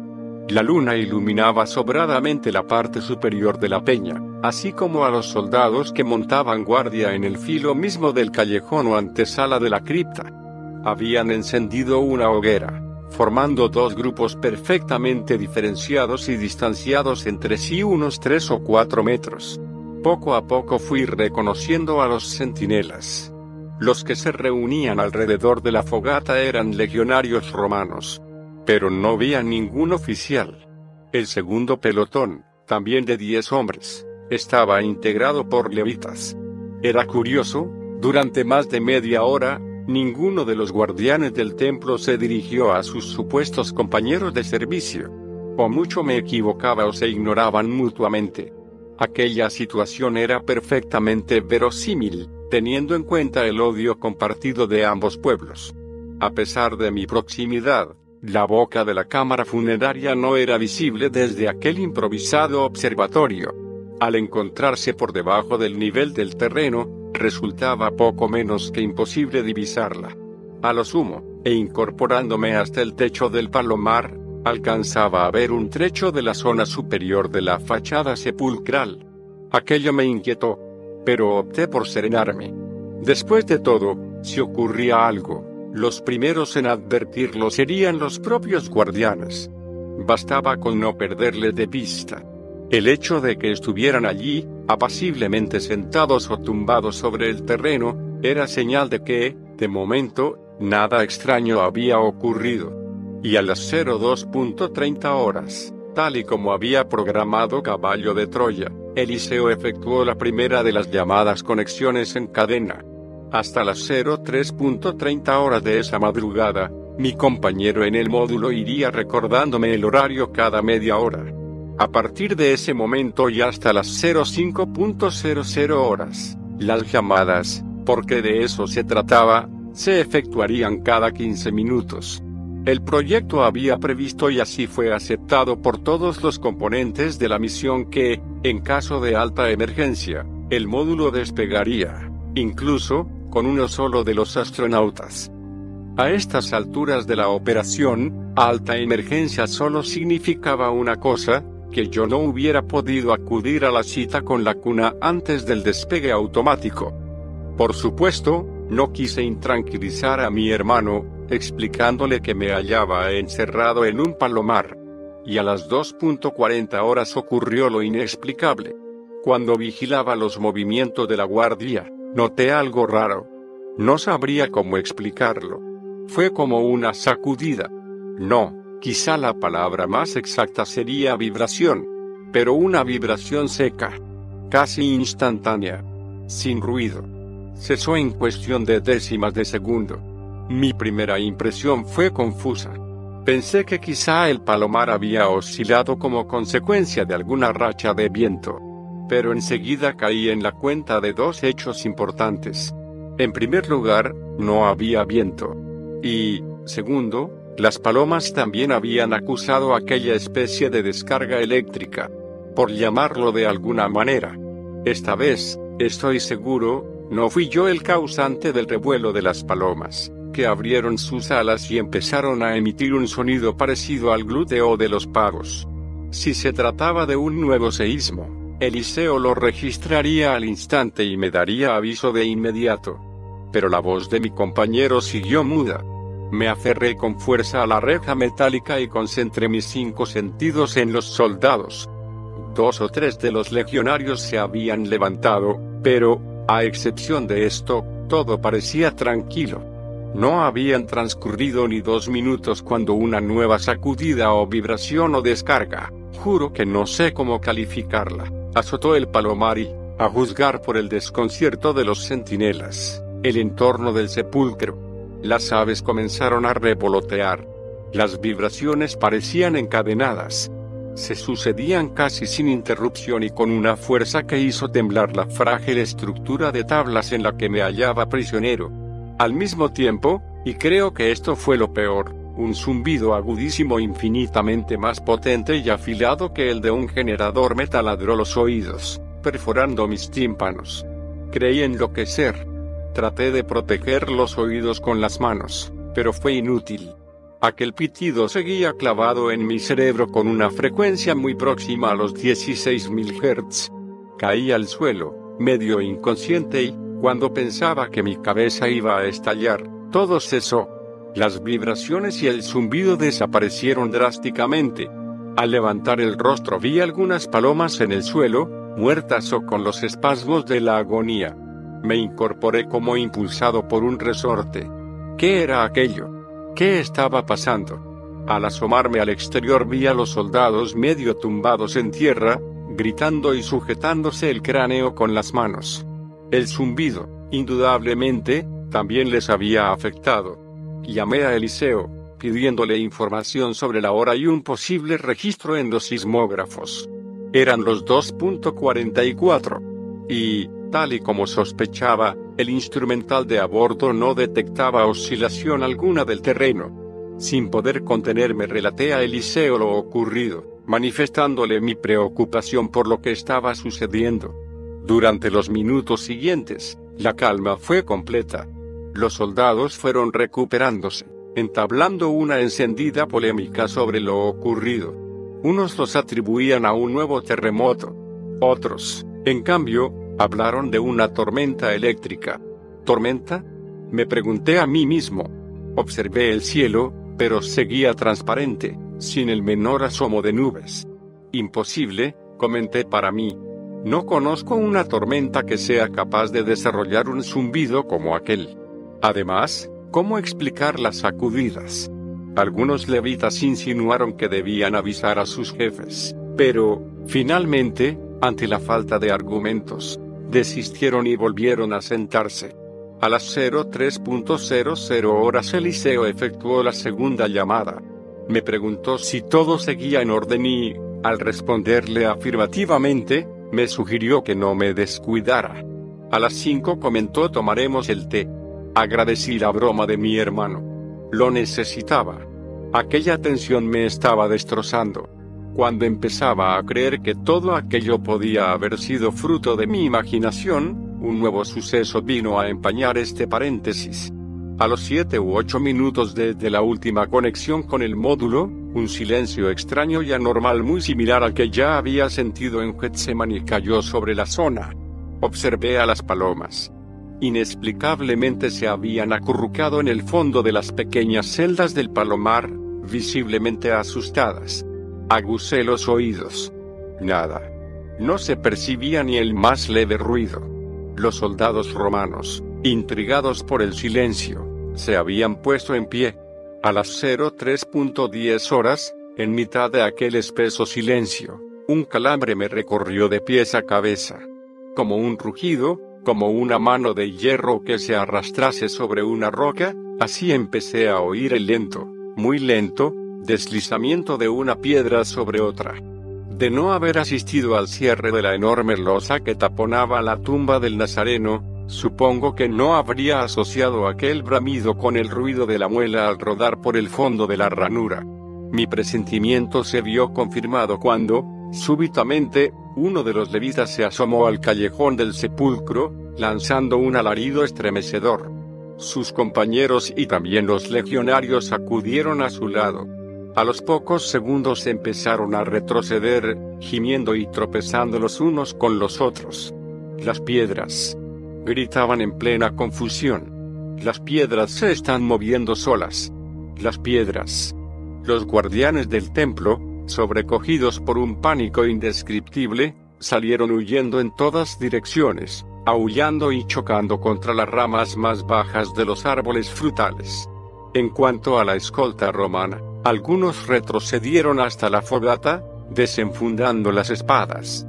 La luna iluminaba sobradamente la parte superior de la peña, así como a los soldados que montaban guardia en el filo mismo del callejón o antesala de la cripta. Habían encendido una hoguera, formando dos grupos perfectamente diferenciados y distanciados entre sí unos tres o cuatro metros. Poco a poco fui reconociendo a los centinelas. Los que se reunían alrededor de la fogata eran legionarios romanos. Pero no vi ningún oficial. El segundo pelotón, también de diez hombres, estaba integrado por levitas. Era curioso, durante más de media hora, ninguno de los guardianes del templo se dirigió a sus supuestos compañeros de servicio. O mucho me equivocaba o se ignoraban mutuamente. Aquella situación era perfectamente verosímil, teniendo en cuenta el odio compartido de ambos pueblos. A pesar de mi proximidad, la boca de la cámara funeraria no era visible desde aquel improvisado observatorio. Al encontrarse por debajo del nivel del terreno, resultaba poco menos que imposible divisarla. A lo sumo, e incorporándome hasta el techo del palomar, alcanzaba a ver un trecho de la zona superior de la fachada sepulcral. Aquello me inquietó, pero opté por serenarme. Después de todo, si ocurría algo, los primeros en advertirlo serían los propios guardianes. Bastaba con no perderle de vista. El hecho de que estuvieran allí, apaciblemente sentados o tumbados sobre el terreno, era señal de que, de momento, nada extraño había ocurrido y a las 02.30 horas, tal y como había programado Caballo de Troya, Eliseo efectuó la primera de las llamadas conexiones en cadena. Hasta las 03.30 horas de esa madrugada, mi compañero en el módulo iría recordándome el horario cada media hora. A partir de ese momento y hasta las 05.00 horas, las llamadas, porque de eso se trataba, se efectuarían cada 15 minutos. El proyecto había previsto y así fue aceptado por todos los componentes de la misión que, en caso de alta emergencia, el módulo despegaría, incluso, con uno solo de los astronautas. A estas alturas de la operación, alta emergencia solo significaba una cosa, que yo no hubiera podido acudir a la cita con la cuna antes del despegue automático. Por supuesto, no quise intranquilizar a mi hermano, explicándole que me hallaba encerrado en un palomar. Y a las 2.40 horas ocurrió lo inexplicable. Cuando vigilaba los movimientos de la guardia, noté algo raro. No sabría cómo explicarlo. Fue como una sacudida. No, quizá la palabra más exacta sería vibración. Pero una vibración seca. Casi instantánea. Sin ruido. Cesó en cuestión de décimas de segundo. Mi primera impresión fue confusa. Pensé que quizá el palomar había oscilado como consecuencia de alguna racha de viento. Pero enseguida caí en la cuenta de dos hechos importantes. En primer lugar, no había viento. Y, segundo, las palomas también habían acusado aquella especie de descarga eléctrica, por llamarlo de alguna manera. Esta vez, estoy seguro, no fui yo el causante del revuelo de las palomas que abrieron sus alas y empezaron a emitir un sonido parecido al glúteo de los pavos. Si se trataba de un nuevo seísmo, Eliseo lo registraría al instante y me daría aviso de inmediato. Pero la voz de mi compañero siguió muda. Me aferré con fuerza a la reja metálica y concentré mis cinco sentidos en los soldados. Dos o tres de los legionarios se habían levantado, pero, a excepción de esto, todo parecía tranquilo. No habían transcurrido ni dos minutos cuando una nueva sacudida o vibración o descarga, juro que no sé cómo calificarla, azotó el palomar y, a juzgar por el desconcierto de los centinelas, el entorno del sepulcro, las aves comenzaron a revolotear. Las vibraciones parecían encadenadas. Se sucedían casi sin interrupción y con una fuerza que hizo temblar la frágil estructura de tablas en la que me hallaba prisionero. Al mismo tiempo, y creo que esto fue lo peor, un zumbido agudísimo infinitamente más potente y afilado que el de un generador me taladró los oídos, perforando mis tímpanos. Creí enloquecer. Traté de proteger los oídos con las manos, pero fue inútil. Aquel pitido seguía clavado en mi cerebro con una frecuencia muy próxima a los 16.000 Hz. Caí al suelo, medio inconsciente y, cuando pensaba que mi cabeza iba a estallar, todo cesó. Las vibraciones y el zumbido desaparecieron drásticamente. Al levantar el rostro vi algunas palomas en el suelo, muertas o con los espasmos de la agonía. Me incorporé como impulsado por un resorte. ¿Qué era aquello? ¿Qué estaba pasando? Al asomarme al exterior vi a los soldados medio tumbados en tierra, gritando y sujetándose el cráneo con las manos. El zumbido, indudablemente, también les había afectado. Llamé a Eliseo, pidiéndole información sobre la hora y un posible registro en los sismógrafos. Eran los 2.44. Y, Tal y como sospechaba, el instrumental de a bordo no detectaba oscilación alguna del terreno. Sin poder contenerme relaté a Eliseo lo ocurrido, manifestándole mi preocupación por lo que estaba sucediendo. Durante los minutos siguientes, la calma fue completa. Los soldados fueron recuperándose, entablando una encendida polémica sobre lo ocurrido. Unos los atribuían a un nuevo terremoto. Otros, en cambio, Hablaron de una tormenta eléctrica. ¿Tormenta? Me pregunté a mí mismo. Observé el cielo, pero seguía transparente, sin el menor asomo de nubes. Imposible, comenté para mí. No conozco una tormenta que sea capaz de desarrollar un zumbido como aquel. Además, ¿cómo explicar las sacudidas? Algunos levitas insinuaron que debían avisar a sus jefes, pero, finalmente, ante la falta de argumentos, desistieron y volvieron a sentarse. A las 03.00 horas Eliseo efectuó la segunda llamada. Me preguntó si todo seguía en orden y, al responderle afirmativamente, me sugirió que no me descuidara. A las 5 comentó tomaremos el té. Agradecí la broma de mi hermano. Lo necesitaba. Aquella tensión me estaba destrozando. Cuando empezaba a creer que todo aquello podía haber sido fruto de mi imaginación, un nuevo suceso vino a empañar este paréntesis. A los siete u ocho minutos desde la última conexión con el módulo, un silencio extraño y anormal muy similar al que ya había sentido en Getsemaní cayó sobre la zona. Observé a las palomas. Inexplicablemente se habían acurrucado en el fondo de las pequeñas celdas del palomar, visiblemente asustadas. Agusé los oídos. Nada. No se percibía ni el más leve ruido. Los soldados romanos, intrigados por el silencio, se habían puesto en pie. A las 03.10 horas, en mitad de aquel espeso silencio, un calambre me recorrió de pies a cabeza. Como un rugido, como una mano de hierro que se arrastrase sobre una roca, así empecé a oír el lento, muy lento, deslizamiento de una piedra sobre otra. De no haber asistido al cierre de la enorme losa que taponaba la tumba del Nazareno, supongo que no habría asociado aquel bramido con el ruido de la muela al rodar por el fondo de la ranura. Mi presentimiento se vio confirmado cuando, súbitamente, uno de los levitas se asomó al callejón del sepulcro, lanzando un alarido estremecedor. Sus compañeros y también los legionarios acudieron a su lado. A los pocos segundos empezaron a retroceder, gimiendo y tropezando los unos con los otros. Las piedras. Gritaban en plena confusión. Las piedras se están moviendo solas. las piedras. Los guardianes del templo, sobrecogidos por un pánico indescriptible, salieron huyendo en todas direcciones, aullando y chocando contra las ramas más bajas de los árboles frutales. En cuanto a la escolta romana, algunos retrocedieron hasta la fogata, desenfundando las espadas.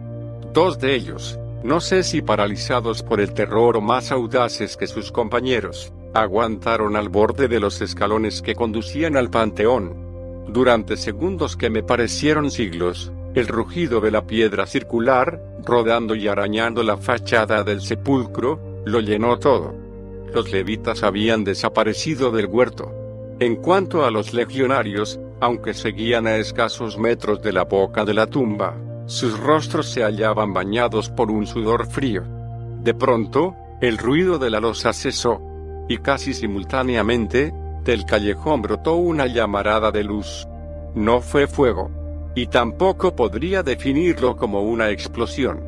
Dos de ellos, no sé si paralizados por el terror o más audaces que sus compañeros, aguantaron al borde de los escalones que conducían al panteón. Durante segundos que me parecieron siglos, el rugido de la piedra circular, rodando y arañando la fachada del sepulcro, lo llenó todo. Los levitas habían desaparecido del huerto. En cuanto a los legionarios, aunque seguían a escasos metros de la boca de la tumba, sus rostros se hallaban bañados por un sudor frío. De pronto, el ruido de la losa cesó, y casi simultáneamente, del callejón brotó una llamarada de luz. No fue fuego, y tampoco podría definirlo como una explosión.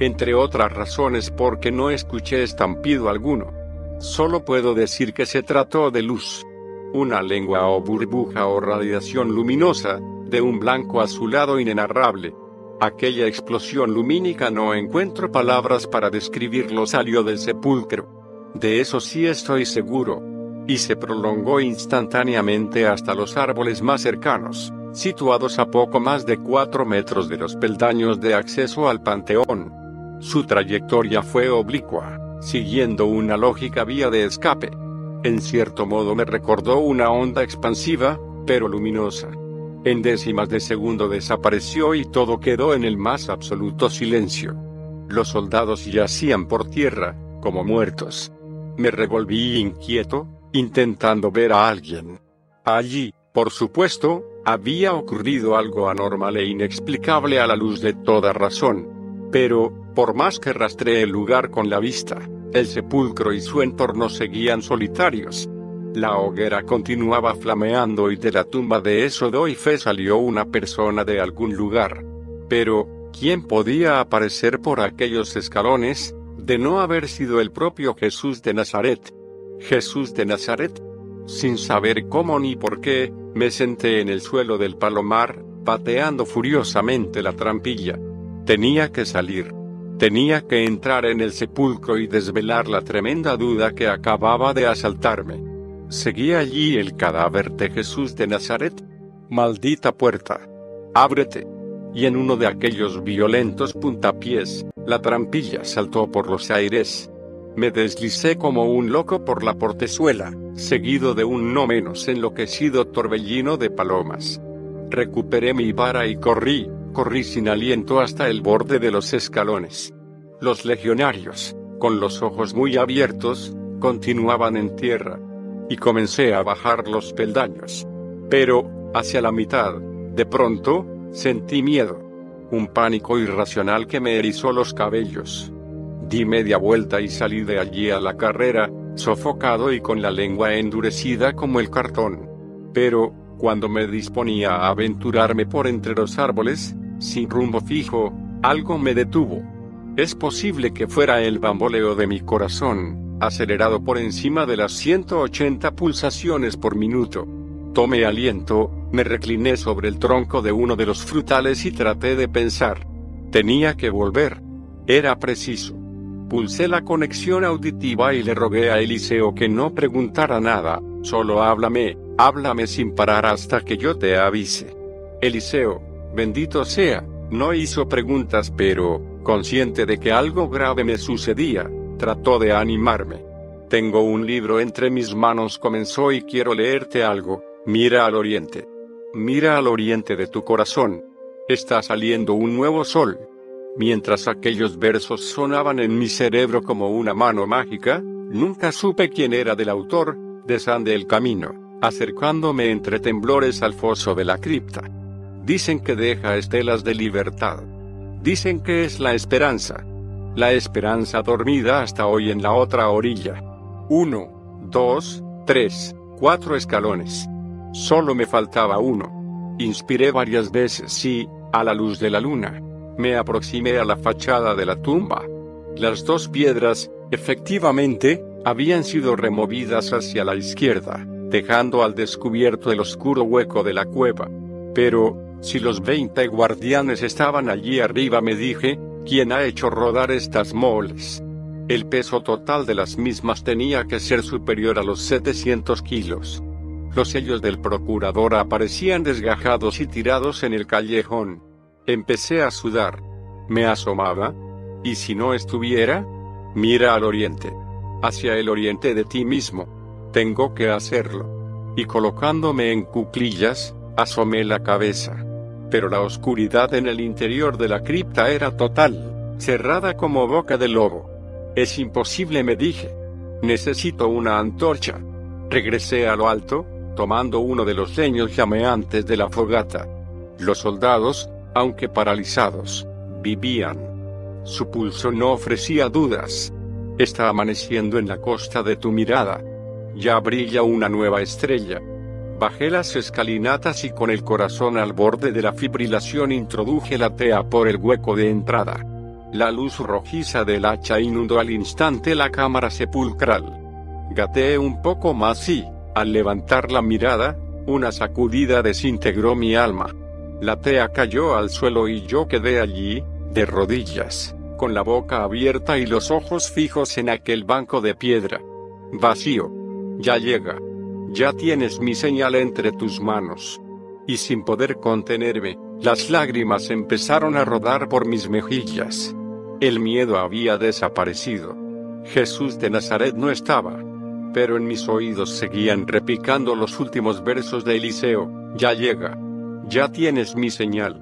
Entre otras razones porque no escuché estampido alguno. Solo puedo decir que se trató de luz. Una lengua o burbuja o radiación luminosa, de un blanco azulado inenarrable. Aquella explosión lumínica no encuentro palabras para describirlo salió del sepulcro. De eso sí estoy seguro. Y se prolongó instantáneamente hasta los árboles más cercanos situados a poco más de 4 metros de los peldaños de acceso al panteón. Su trayectoria fue oblicua, siguiendo una lógica vía de escape. En cierto modo me recordó una onda expansiva, pero luminosa. En décimas de segundo desapareció y todo quedó en el más absoluto silencio. Los soldados yacían por tierra, como muertos. Me revolví inquieto, intentando ver a alguien. Allí, por supuesto, había ocurrido algo anormal e inexplicable a la luz de toda razón. Pero, por más que rastreé el lugar con la vista, el sepulcro y su entorno seguían solitarios. La hoguera continuaba flameando y de la tumba de eso doy fe salió una persona de algún lugar. Pero, ¿quién podía aparecer por aquellos escalones, de no haber sido el propio Jesús de Nazaret? Jesús de Nazaret, sin saber cómo ni por qué, me senté en el suelo del palomar, pateando furiosamente la trampilla. Tenía que salir. Tenía que entrar en el sepulcro y desvelar la tremenda duda que acababa de asaltarme. ¿Seguía allí el cadáver de Jesús de Nazaret? Maldita puerta. Ábrete. Y en uno de aquellos violentos puntapiés, la trampilla saltó por los aires. Me deslicé como un loco por la portezuela, seguido de un no menos enloquecido torbellino de palomas. Recuperé mi vara y corrí, corrí sin aliento hasta el borde de los escalones. Los legionarios, con los ojos muy abiertos, continuaban en tierra. Y comencé a bajar los peldaños. Pero, hacia la mitad, de pronto, sentí miedo. Un pánico irracional que me erizó los cabellos. Di media vuelta y salí de allí a la carrera, sofocado y con la lengua endurecida como el cartón. Pero, cuando me disponía a aventurarme por entre los árboles, sin rumbo fijo, algo me detuvo. Es posible que fuera el bamboleo de mi corazón, acelerado por encima de las 180 pulsaciones por minuto. Tomé aliento, me recliné sobre el tronco de uno de los frutales y traté de pensar. Tenía que volver. Era preciso. Pulsé la conexión auditiva y le rogué a Eliseo que no preguntara nada, solo háblame, háblame sin parar hasta que yo te avise. Eliseo, bendito sea, no hizo preguntas pero, consciente de que algo grave me sucedía, trató de animarme. Tengo un libro entre mis manos, comenzó y quiero leerte algo, mira al oriente. Mira al oriente de tu corazón. Está saliendo un nuevo sol. Mientras aquellos versos sonaban en mi cerebro como una mano mágica, nunca supe quién era del autor, desande el camino, acercándome entre temblores al foso de la cripta. Dicen que deja estelas de libertad. Dicen que es la esperanza. La esperanza dormida hasta hoy en la otra orilla. Uno, dos, tres, cuatro escalones. Solo me faltaba uno. Inspiré varias veces y, a la luz de la luna, me aproximé a la fachada de la tumba. Las dos piedras, efectivamente, habían sido removidas hacia la izquierda, dejando al descubierto el oscuro hueco de la cueva. Pero, si los veinte guardianes estaban allí arriba me dije, ¿quién ha hecho rodar estas moles? El peso total de las mismas tenía que ser superior a los 700 kilos. Los sellos del procurador aparecían desgajados y tirados en el callejón. Empecé a sudar. Me asomaba. ¿Y si no estuviera? Mira al oriente. Hacia el oriente de ti mismo. Tengo que hacerlo. Y colocándome en cuclillas, asomé la cabeza. Pero la oscuridad en el interior de la cripta era total, cerrada como boca de lobo. Es imposible, me dije. Necesito una antorcha. Regresé a lo alto, tomando uno de los leños llameantes de la fogata. Los soldados, aunque paralizados, vivían. Su pulso no ofrecía dudas. Está amaneciendo en la costa de tu mirada. Ya brilla una nueva estrella. Bajé las escalinatas y con el corazón al borde de la fibrilación introduje la tea por el hueco de entrada. La luz rojiza del hacha inundó al instante la cámara sepulcral. Gateé un poco más y, al levantar la mirada, una sacudida desintegró mi alma. La tea cayó al suelo y yo quedé allí, de rodillas, con la boca abierta y los ojos fijos en aquel banco de piedra. Vacío. Ya llega. Ya tienes mi señal entre tus manos. Y sin poder contenerme, las lágrimas empezaron a rodar por mis mejillas. El miedo había desaparecido. Jesús de Nazaret no estaba. Pero en mis oídos seguían repicando los últimos versos de Eliseo, ya llega. Ya tienes mi señal.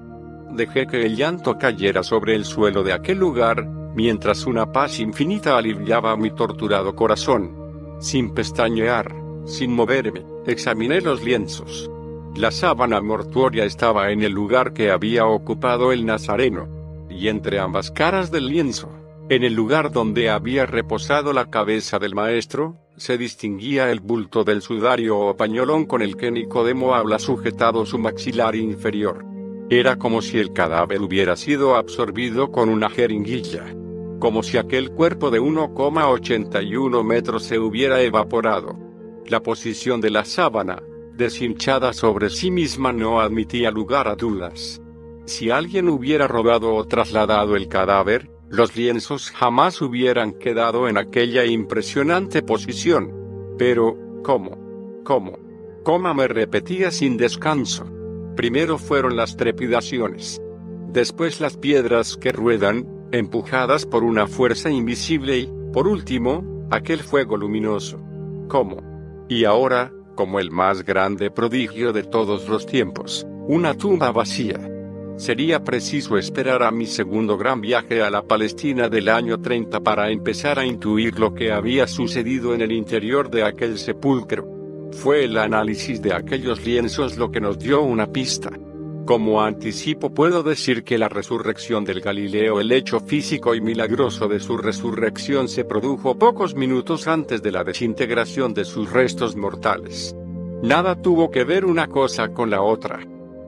Dejé que el llanto cayera sobre el suelo de aquel lugar, mientras una paz infinita aliviaba mi torturado corazón. Sin pestañear, sin moverme, examiné los lienzos. La sábana mortuoria estaba en el lugar que había ocupado el nazareno. Y entre ambas caras del lienzo, en el lugar donde había reposado la cabeza del maestro, se distinguía el bulto del sudario o pañolón con el que Nicodemo habla sujetado su maxilar inferior. Era como si el cadáver hubiera sido absorbido con una jeringuilla. Como si aquel cuerpo de 1,81 metros se hubiera evaporado. La posición de la sábana, deshinchada sobre sí misma, no admitía lugar a dudas. Si alguien hubiera robado o trasladado el cadáver, los lienzos jamás hubieran quedado en aquella impresionante posición. Pero, ¿cómo? ¿Cómo? ¿Cómo me repetía sin descanso? Primero fueron las trepidaciones. Después las piedras que ruedan, empujadas por una fuerza invisible y, por último, aquel fuego luminoso. ¿Cómo? Y ahora, como el más grande prodigio de todos los tiempos, una tumba vacía. Sería preciso esperar a mi segundo gran viaje a la Palestina del año 30 para empezar a intuir lo que había sucedido en el interior de aquel sepulcro. Fue el análisis de aquellos lienzos lo que nos dio una pista. Como anticipo puedo decir que la resurrección del Galileo, el hecho físico y milagroso de su resurrección se produjo pocos minutos antes de la desintegración de sus restos mortales. Nada tuvo que ver una cosa con la otra.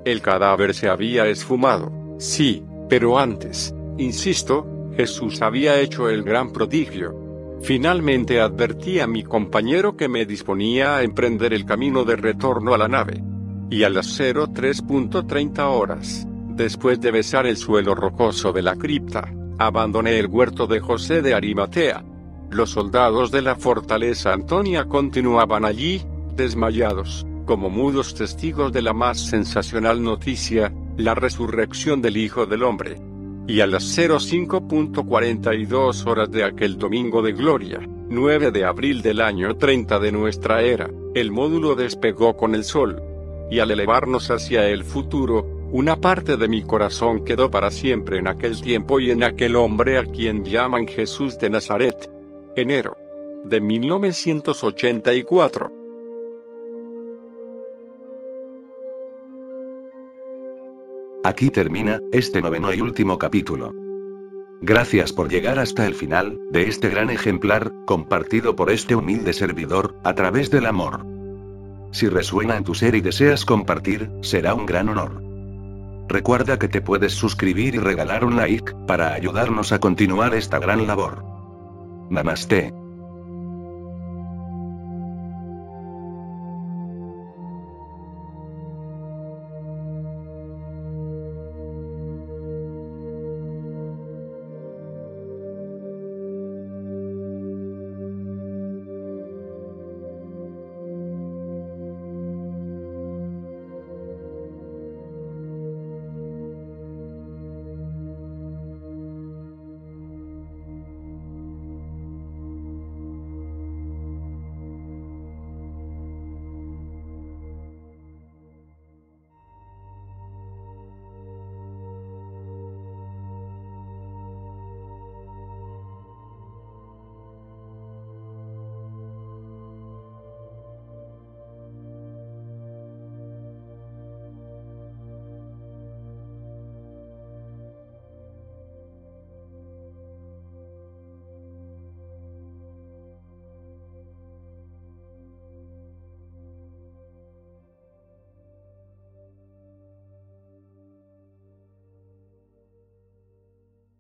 El cadáver se había esfumado, sí, pero antes, insisto, Jesús había hecho el gran prodigio. Finalmente advertí a mi compañero que me disponía a emprender el camino de retorno a la nave y a las 03.30 horas, después de besar el suelo rocoso de la cripta, abandoné el huerto de José de Arimatea. Los soldados de la fortaleza Antonia continuaban allí, desmayados, como mudos testigos de la más sensacional noticia, la resurrección del Hijo del Hombre. Y a las 05.42 horas de aquel domingo de gloria, 9 de abril del año 30 de nuestra era, el módulo despegó con el sol, y al elevarnos hacia el futuro, una parte de mi corazón quedó para siempre en aquel tiempo y en aquel hombre a quien llaman Jesús de Nazaret. Enero de 1984. Aquí termina este noveno y último capítulo. Gracias por llegar hasta el final de este gran ejemplar, compartido por este humilde servidor, a través del amor. Si resuena en tu ser y deseas compartir, será un gran honor. Recuerda que te puedes suscribir y regalar un like, para ayudarnos a continuar esta gran labor. Namaste.